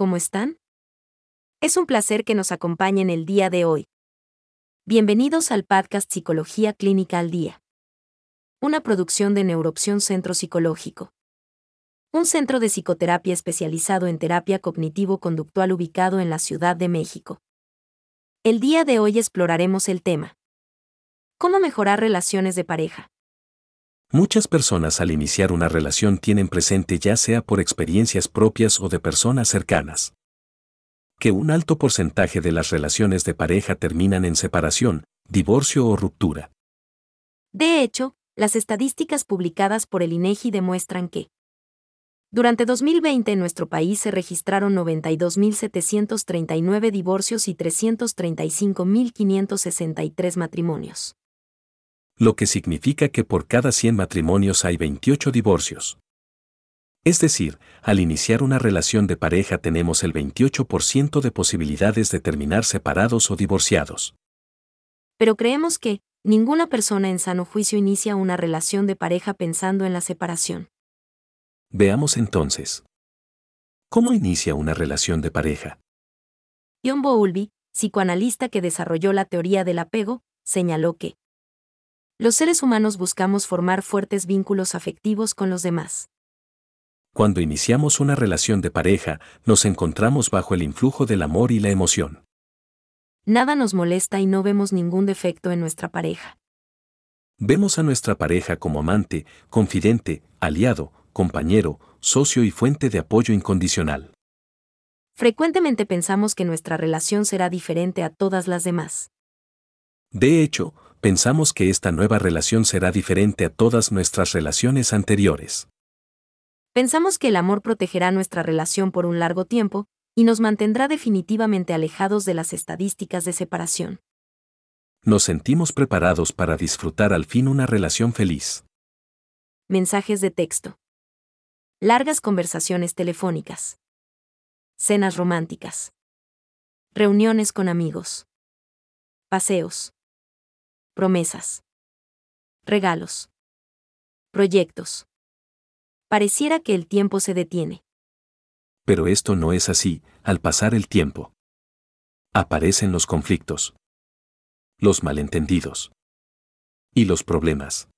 ¿cómo están? Es un placer que nos acompañen el día de hoy. Bienvenidos al podcast Psicología Clínica al Día. Una producción de Neuroopción Centro Psicológico. Un centro de psicoterapia especializado en terapia cognitivo-conductual ubicado en la Ciudad de México. El día de hoy exploraremos el tema. ¿Cómo mejorar relaciones de pareja? Muchas personas al iniciar una relación tienen presente ya sea por experiencias propias o de personas cercanas. Que un alto porcentaje de las relaciones de pareja terminan en separación, divorcio o ruptura. De hecho, las estadísticas publicadas por el INEGI demuestran que durante 2020 en nuestro país se registraron 92.739 divorcios y 335.563 matrimonios lo que significa que por cada 100 matrimonios hay 28 divorcios. Es decir, al iniciar una relación de pareja tenemos el 28% de posibilidades de terminar separados o divorciados. Pero creemos que, ninguna persona en sano juicio inicia una relación de pareja pensando en la separación. Veamos entonces. ¿Cómo inicia una relación de pareja? John Bowlby, psicoanalista que desarrolló la teoría del apego, señaló que los seres humanos buscamos formar fuertes vínculos afectivos con los demás. Cuando iniciamos una relación de pareja, nos encontramos bajo el influjo del amor y la emoción. Nada nos molesta y no vemos ningún defecto en nuestra pareja. Vemos a nuestra pareja como amante, confidente, aliado, compañero, socio y fuente de apoyo incondicional. Frecuentemente pensamos que nuestra relación será diferente a todas las demás. De hecho, pensamos que esta nueva relación será diferente a todas nuestras relaciones anteriores. Pensamos que el amor protegerá nuestra relación por un largo tiempo, y nos mantendrá definitivamente alejados de las estadísticas de separación. Nos sentimos preparados para disfrutar al fin una relación feliz. Mensajes de texto. Largas conversaciones telefónicas. Cenas románticas. Reuniones con amigos. Paseos promesas, regalos, proyectos. Pareciera que el tiempo se detiene. Pero esto no es así, al pasar el tiempo. Aparecen los conflictos, los malentendidos y los problemas.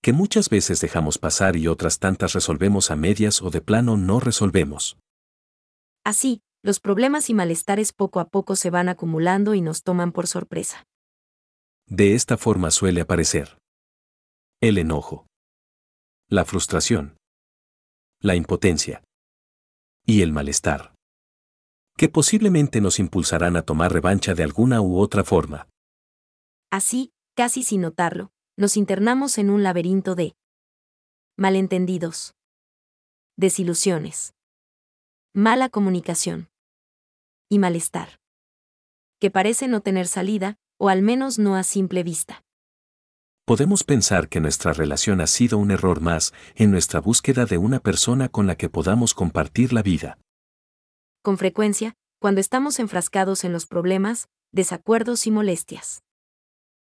Que muchas veces dejamos pasar y otras tantas resolvemos a medias o de plano no resolvemos. Así, los problemas y malestares poco a poco se van acumulando y nos toman por sorpresa. De esta forma suele aparecer. El enojo, la frustración, la impotencia. Y el malestar, que posiblemente nos impulsarán a tomar revancha de alguna u otra forma. Así, casi sin notarlo, nos internamos en un laberinto de malentendidos, desilusiones, mala comunicación y malestar, que parece no tener salida, o al menos no a simple vista. Podemos pensar que nuestra relación ha sido un error más en nuestra búsqueda de una persona con la que podamos compartir la vida. Con frecuencia, cuando estamos enfrascados en los problemas, desacuerdos y molestias.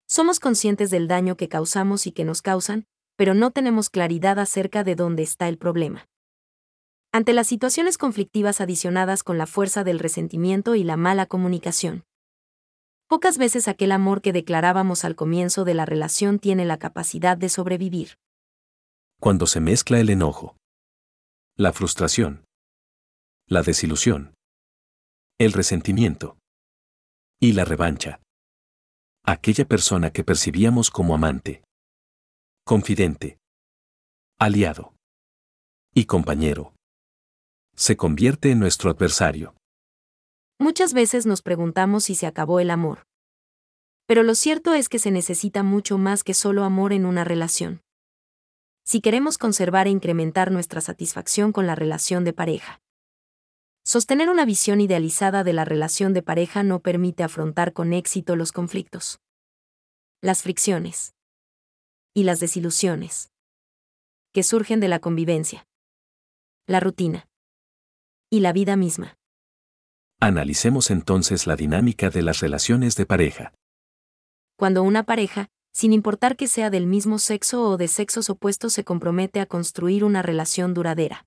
Somos conscientes del daño que causamos y que nos causan, pero no tenemos claridad acerca de dónde está el problema. Ante las situaciones conflictivas adicionadas con la fuerza del resentimiento y la mala comunicación, Pocas veces aquel amor que declarábamos al comienzo de la relación tiene la capacidad de sobrevivir. Cuando se mezcla el enojo, la frustración, la desilusión, el resentimiento y la revancha. Aquella persona que percibíamos como amante, confidente, aliado y compañero, se convierte en nuestro adversario. Muchas veces nos preguntamos si se acabó el amor. Pero lo cierto es que se necesita mucho más que solo amor en una relación. Si queremos conservar e incrementar nuestra satisfacción con la relación de pareja. Sostener una visión idealizada de la relación de pareja no permite afrontar con éxito los conflictos, las fricciones y las desilusiones que surgen de la convivencia, la rutina y la vida misma. Analicemos entonces la dinámica de las relaciones de pareja. Cuando una pareja, sin importar que sea del mismo sexo o de sexos opuestos, se compromete a construir una relación duradera.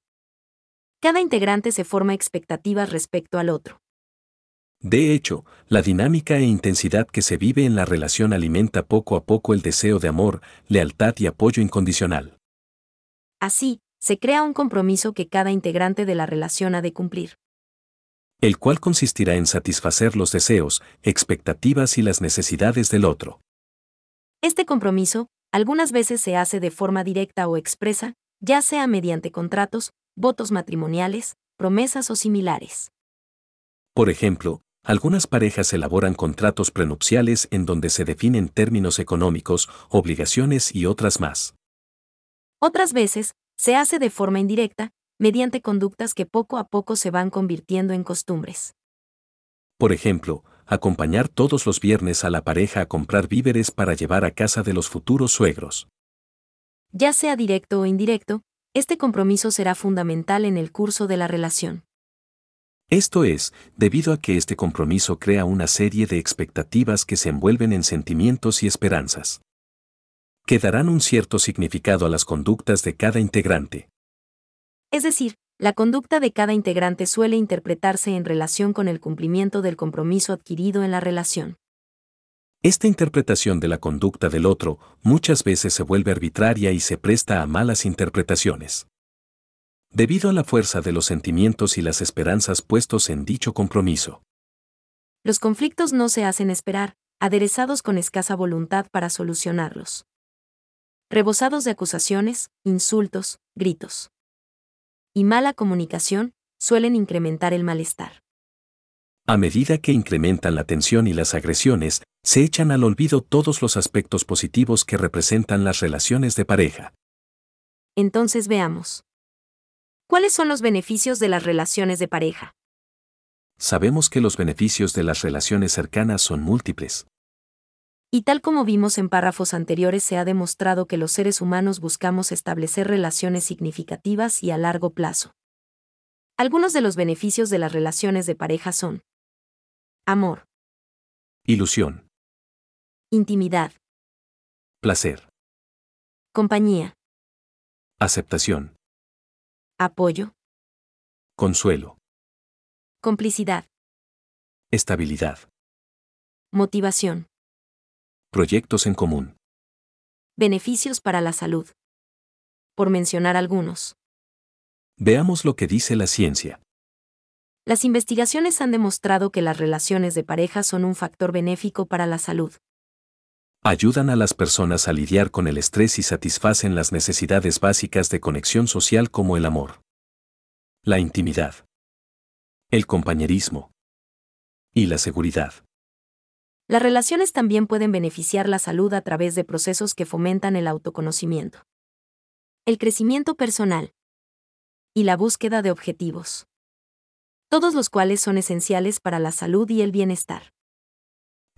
Cada integrante se forma expectativas respecto al otro. De hecho, la dinámica e intensidad que se vive en la relación alimenta poco a poco el deseo de amor, lealtad y apoyo incondicional. Así, se crea un compromiso que cada integrante de la relación ha de cumplir. El cual consistirá en satisfacer los deseos, expectativas y las necesidades del otro. Este compromiso, algunas veces se hace de forma directa o expresa, ya sea mediante contratos, votos matrimoniales, promesas o similares. Por ejemplo, algunas parejas elaboran contratos prenupciales en donde se definen términos económicos, obligaciones y otras más. Otras veces, se hace de forma indirecta, mediante conductas que poco a poco se van convirtiendo en costumbres. Por ejemplo, acompañar todos los viernes a la pareja a comprar víveres para llevar a casa de los futuros suegros. Ya sea directo o indirecto, este compromiso será fundamental en el curso de la relación. Esto es, debido a que este compromiso crea una serie de expectativas que se envuelven en sentimientos y esperanzas. Que darán un cierto significado a las conductas de cada integrante. Es decir, la conducta de cada integrante suele interpretarse en relación con el cumplimiento del compromiso adquirido en la relación. Esta interpretación de la conducta del otro muchas veces se vuelve arbitraria y se presta a malas interpretaciones. Debido a la fuerza de los sentimientos y las esperanzas puestos en dicho compromiso. Los conflictos no se hacen esperar, aderezados con escasa voluntad para solucionarlos. Rebosados de acusaciones, insultos, gritos. Y mala comunicación suelen incrementar el malestar. A medida que incrementan la tensión y las agresiones, se echan al olvido todos los aspectos positivos que representan las relaciones de pareja. Entonces veamos. ¿Cuáles son los beneficios de las relaciones de pareja? Sabemos que los beneficios de las relaciones cercanas son múltiples. Y tal como vimos en párrafos anteriores se ha demostrado que los seres humanos buscamos establecer relaciones significativas y a largo plazo. Algunos de los beneficios de las relaciones de pareja son Amor. Ilusión. Intimidad. Placer. Compañía. Aceptación. Apoyo. Consuelo. Complicidad. Estabilidad. Motivación. Proyectos en común. Beneficios para la salud. Por mencionar algunos. Veamos lo que dice la ciencia. Las investigaciones han demostrado que las relaciones de pareja son un factor benéfico para la salud. Ayudan a las personas a lidiar con el estrés y satisfacen las necesidades básicas de conexión social como el amor, la intimidad, el compañerismo y la seguridad. Las relaciones también pueden beneficiar la salud a través de procesos que fomentan el autoconocimiento, el crecimiento personal y la búsqueda de objetivos todos los cuales son esenciales para la salud y el bienestar.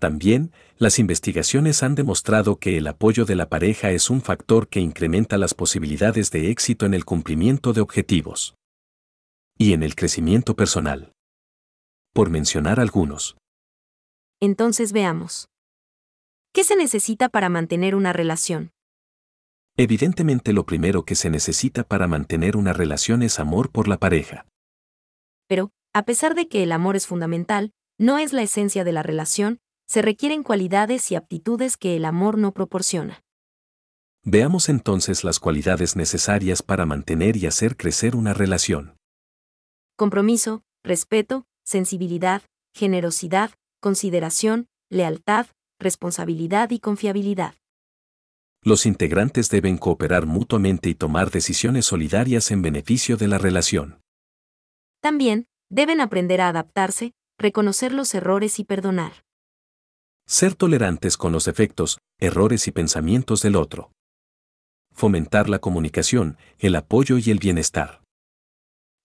También, las investigaciones han demostrado que el apoyo de la pareja es un factor que incrementa las posibilidades de éxito en el cumplimiento de objetivos y en el crecimiento personal. Por mencionar algunos. Entonces veamos. ¿Qué se necesita para mantener una relación? Evidentemente lo primero que se necesita para mantener una relación es amor por la pareja. Pero, a pesar de que el amor es fundamental, no es la esencia de la relación, se requieren cualidades y aptitudes que el amor no proporciona. Veamos entonces las cualidades necesarias para mantener y hacer crecer una relación. Compromiso, respeto, sensibilidad, generosidad, consideración, lealtad, responsabilidad y confiabilidad. Los integrantes deben cooperar mutuamente y tomar decisiones solidarias en beneficio de la relación. También, deben aprender a adaptarse, reconocer los errores y perdonar. Ser tolerantes con los defectos, errores y pensamientos del otro. Fomentar la comunicación, el apoyo y el bienestar.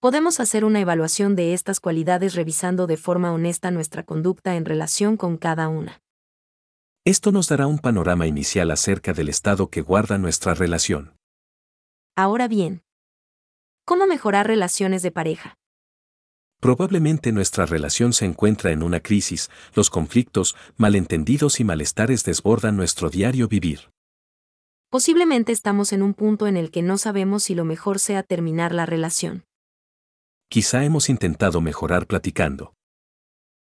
Podemos hacer una evaluación de estas cualidades revisando de forma honesta nuestra conducta en relación con cada una. Esto nos dará un panorama inicial acerca del estado que guarda nuestra relación. Ahora bien, ¿cómo mejorar relaciones de pareja? Probablemente nuestra relación se encuentra en una crisis, los conflictos, malentendidos y malestares desbordan nuestro diario vivir. Posiblemente estamos en un punto en el que no sabemos si lo mejor sea terminar la relación. Quizá hemos intentado mejorar platicando,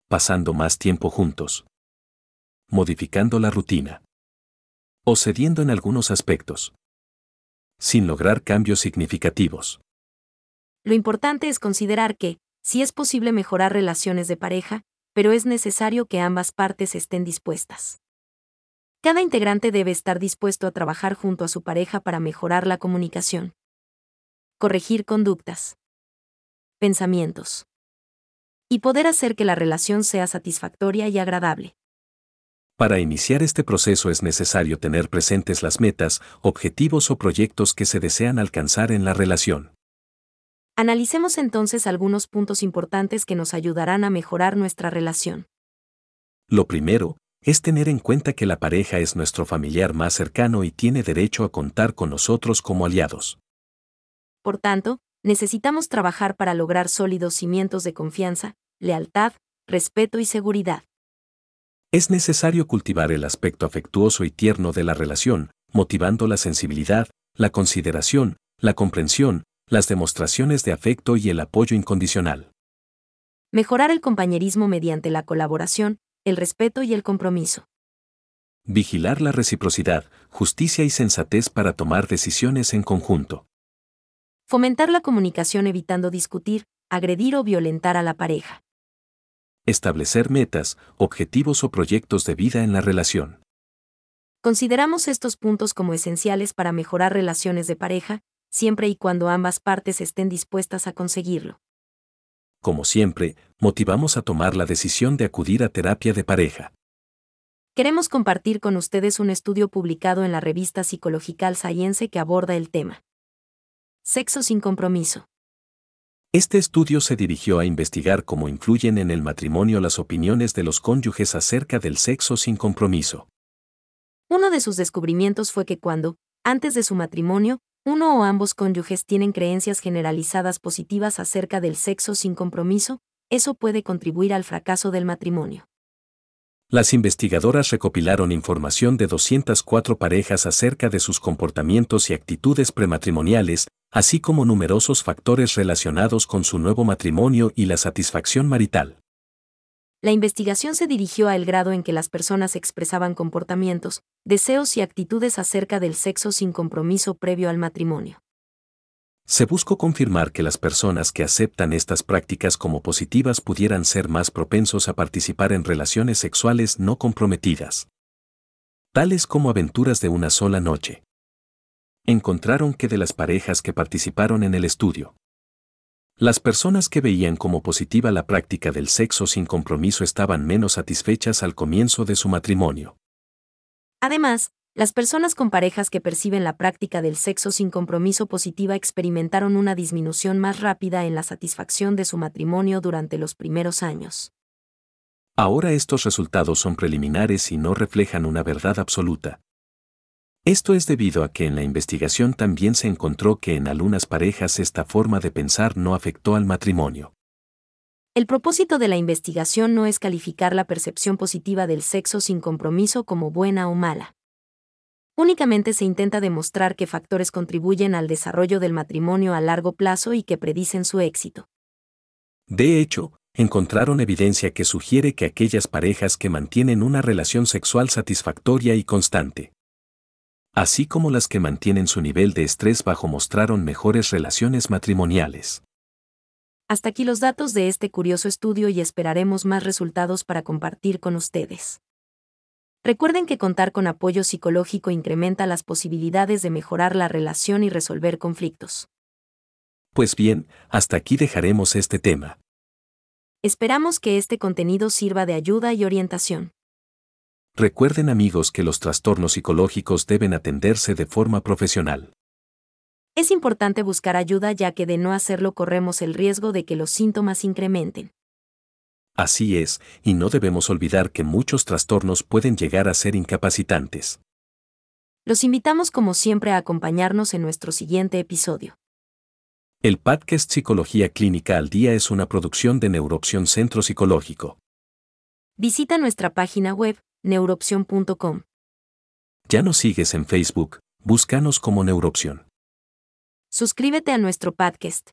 pasando más tiempo juntos, modificando la rutina o cediendo en algunos aspectos, sin lograr cambios significativos. Lo importante es considerar que, si es posible mejorar relaciones de pareja, pero es necesario que ambas partes estén dispuestas. Cada integrante debe estar dispuesto a trabajar junto a su pareja para mejorar la comunicación. Corregir conductas. Pensamientos. Y poder hacer que la relación sea satisfactoria y agradable. Para iniciar este proceso es necesario tener presentes las metas, objetivos o proyectos que se desean alcanzar en la relación. Analicemos entonces algunos puntos importantes que nos ayudarán a mejorar nuestra relación. Lo primero, es tener en cuenta que la pareja es nuestro familiar más cercano y tiene derecho a contar con nosotros como aliados. Por tanto, necesitamos trabajar para lograr sólidos cimientos de confianza, lealtad, respeto y seguridad. Es necesario cultivar el aspecto afectuoso y tierno de la relación, motivando la sensibilidad, la consideración, la comprensión, las demostraciones de afecto y el apoyo incondicional. Mejorar el compañerismo mediante la colaboración, el respeto y el compromiso. Vigilar la reciprocidad, justicia y sensatez para tomar decisiones en conjunto. Fomentar la comunicación evitando discutir, agredir o violentar a la pareja. Establecer metas, objetivos o proyectos de vida en la relación. Consideramos estos puntos como esenciales para mejorar relaciones de pareja, siempre y cuando ambas partes estén dispuestas a conseguirlo como siempre, motivamos a tomar la decisión de acudir a terapia de pareja. Queremos compartir con ustedes un estudio publicado en la revista Psychological Science que aborda el tema. Sexo sin compromiso. Este estudio se dirigió a investigar cómo influyen en el matrimonio las opiniones de los cónyuges acerca del sexo sin compromiso. Uno de sus descubrimientos fue que cuando, antes de su matrimonio, uno o ambos cónyuges tienen creencias generalizadas positivas acerca del sexo sin compromiso, eso puede contribuir al fracaso del matrimonio. Las investigadoras recopilaron información de 204 parejas acerca de sus comportamientos y actitudes prematrimoniales, así como numerosos factores relacionados con su nuevo matrimonio y la satisfacción marital. La investigación se dirigió al grado en que las personas expresaban comportamientos, deseos y actitudes acerca del sexo sin compromiso previo al matrimonio. Se buscó confirmar que las personas que aceptan estas prácticas como positivas pudieran ser más propensos a participar en relaciones sexuales no comprometidas, tales como aventuras de una sola noche. Encontraron que de las parejas que participaron en el estudio, las personas que veían como positiva la práctica del sexo sin compromiso estaban menos satisfechas al comienzo de su matrimonio. Además, las personas con parejas que perciben la práctica del sexo sin compromiso positiva experimentaron una disminución más rápida en la satisfacción de su matrimonio durante los primeros años. Ahora estos resultados son preliminares y no reflejan una verdad absoluta. Esto es debido a que en la investigación también se encontró que en algunas parejas esta forma de pensar no afectó al matrimonio. El propósito de la investigación no es calificar la percepción positiva del sexo sin compromiso como buena o mala. Únicamente se intenta demostrar qué factores contribuyen al desarrollo del matrimonio a largo plazo y que predicen su éxito. De hecho, encontraron evidencia que sugiere que aquellas parejas que mantienen una relación sexual satisfactoria y constante, así como las que mantienen su nivel de estrés bajo mostraron mejores relaciones matrimoniales. Hasta aquí los datos de este curioso estudio y esperaremos más resultados para compartir con ustedes. Recuerden que contar con apoyo psicológico incrementa las posibilidades de mejorar la relación y resolver conflictos. Pues bien, hasta aquí dejaremos este tema. Esperamos que este contenido sirva de ayuda y orientación. Recuerden amigos que los trastornos psicológicos deben atenderse de forma profesional. Es importante buscar ayuda ya que de no hacerlo corremos el riesgo de que los síntomas incrementen. Así es, y no debemos olvidar que muchos trastornos pueden llegar a ser incapacitantes. Los invitamos como siempre a acompañarnos en nuestro siguiente episodio. El podcast Psicología Clínica al Día es una producción de Neuroopción Centro Psicológico. Visita nuestra página web neuroopción.com. Ya nos sigues en Facebook, búscanos como Neuroopción. Suscríbete a nuestro podcast.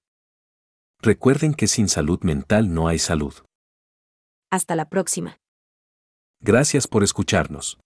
Recuerden que sin salud mental no hay salud. Hasta la próxima. Gracias por escucharnos.